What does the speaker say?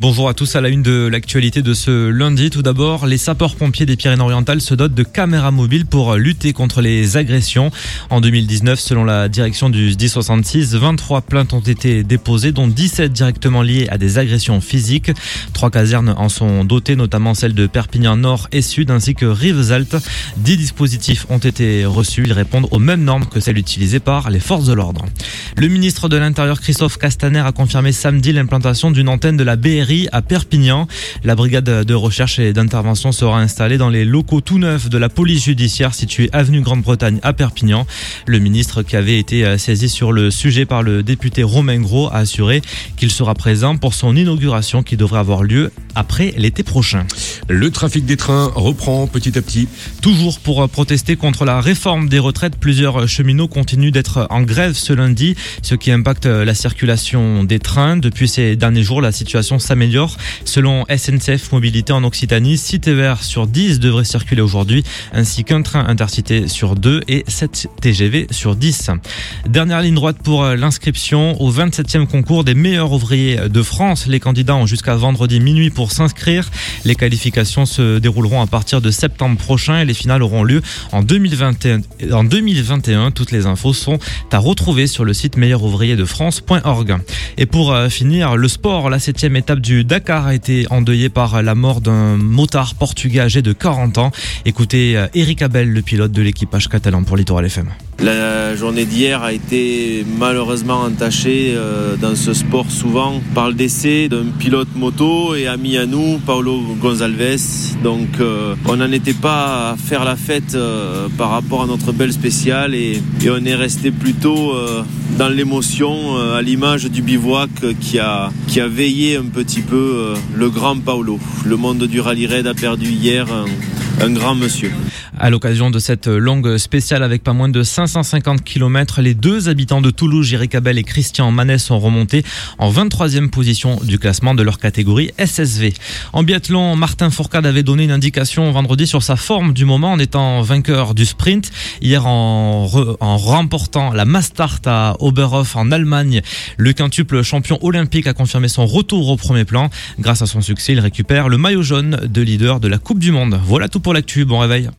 Bonjour à tous à la une de l'actualité de ce lundi. Tout d'abord, les sapeurs-pompiers des Pyrénées-Orientales se dotent de caméras mobiles pour lutter contre les agressions. En 2019, selon la direction du SDI 66, 23 plaintes ont été déposées, dont 17 directement liées à des agressions physiques. Trois casernes en sont dotées, notamment celles de Perpignan Nord et Sud, ainsi que Rivesaltes. Dix dispositifs ont été reçus. Ils répondent aux mêmes normes que celles utilisées par les forces de l'ordre. Le ministre de l'Intérieur, Christophe Castaner, a confirmé samedi l'implantation d'une antenne de la À Perpignan. La brigade de recherche et d'intervention sera installée dans les locaux tout neufs de la police judiciaire située avenue Grande-Bretagne à Perpignan. Le ministre qui avait été euh, saisi sur le sujet par le député Romain Gros a assuré qu'il sera présent pour son inauguration qui devrait avoir lieu après l'été prochain. Le trafic des trains reprend petit à petit. Toujours pour euh, protester contre la réforme des retraites, plusieurs cheminots continuent d'être en grève ce lundi, ce qui impacte euh, la circulation des trains. Depuis ces derniers jours, la situation s'améliore Selon SNCF Mobilité en Occitanie, 6 TER sur 10 devraient circuler aujourd'hui, ainsi qu'un train intercité sur 2 et 7 TGV sur 10. Dernière ligne droite pour l'inscription au 27e concours des meilleurs ouvriers de France. Les candidats ont jusqu'à vendredi minuit pour s'inscrire. Les qualifications se dérouleront à partir de septembre prochain et les finales auront lieu en 2021. En 2021, toutes les infos sont à retrouver sur le site meilleurouvrierdefrance.org. Et pour euh, finir, le sport, la septième étape du Dakar a été endeuillé par la mort d'un motard portugais âgé de 40 ans. Écoutez euh, Eric Abel, le pilote de l'équipage catalan pour Littoral FM. La journée d'hier a été malheureusement entachée euh, dans ce sport souvent par le décès d'un pilote moto et ami à nous, Paulo Gonzalez. Donc euh, on n'en était pas à faire la fête par rapport à notre belle spéciale et, on est resté plutôt dans l'émotion à l'image du bivouac qui a, veillé un petit peu euh, le grand Paolo. Le monde du rallye raid a perdu hier un, grand monsieur. À l'occasion de cette longue spéciale avec pas moins de 550 km, les deux habitants de Toulouse, Jéric Abel et Christian Manet, sont remontés en 23e position du classement de leur catégorie SSV. En biathlon, Martin Fourcade avait donné une indication vendredi sur sa forme du moment en étant vainqueur du sprint. Hier, en, en remportant la Mastart à Oberhof en Allemagne, le quintuple champion olympique a confirmé son retour au premier plan. Grâce à son succès, il récupère le maillot jaune de leader de la Coupe du Monde. Voilà tout pour l'actu. Bon réveil.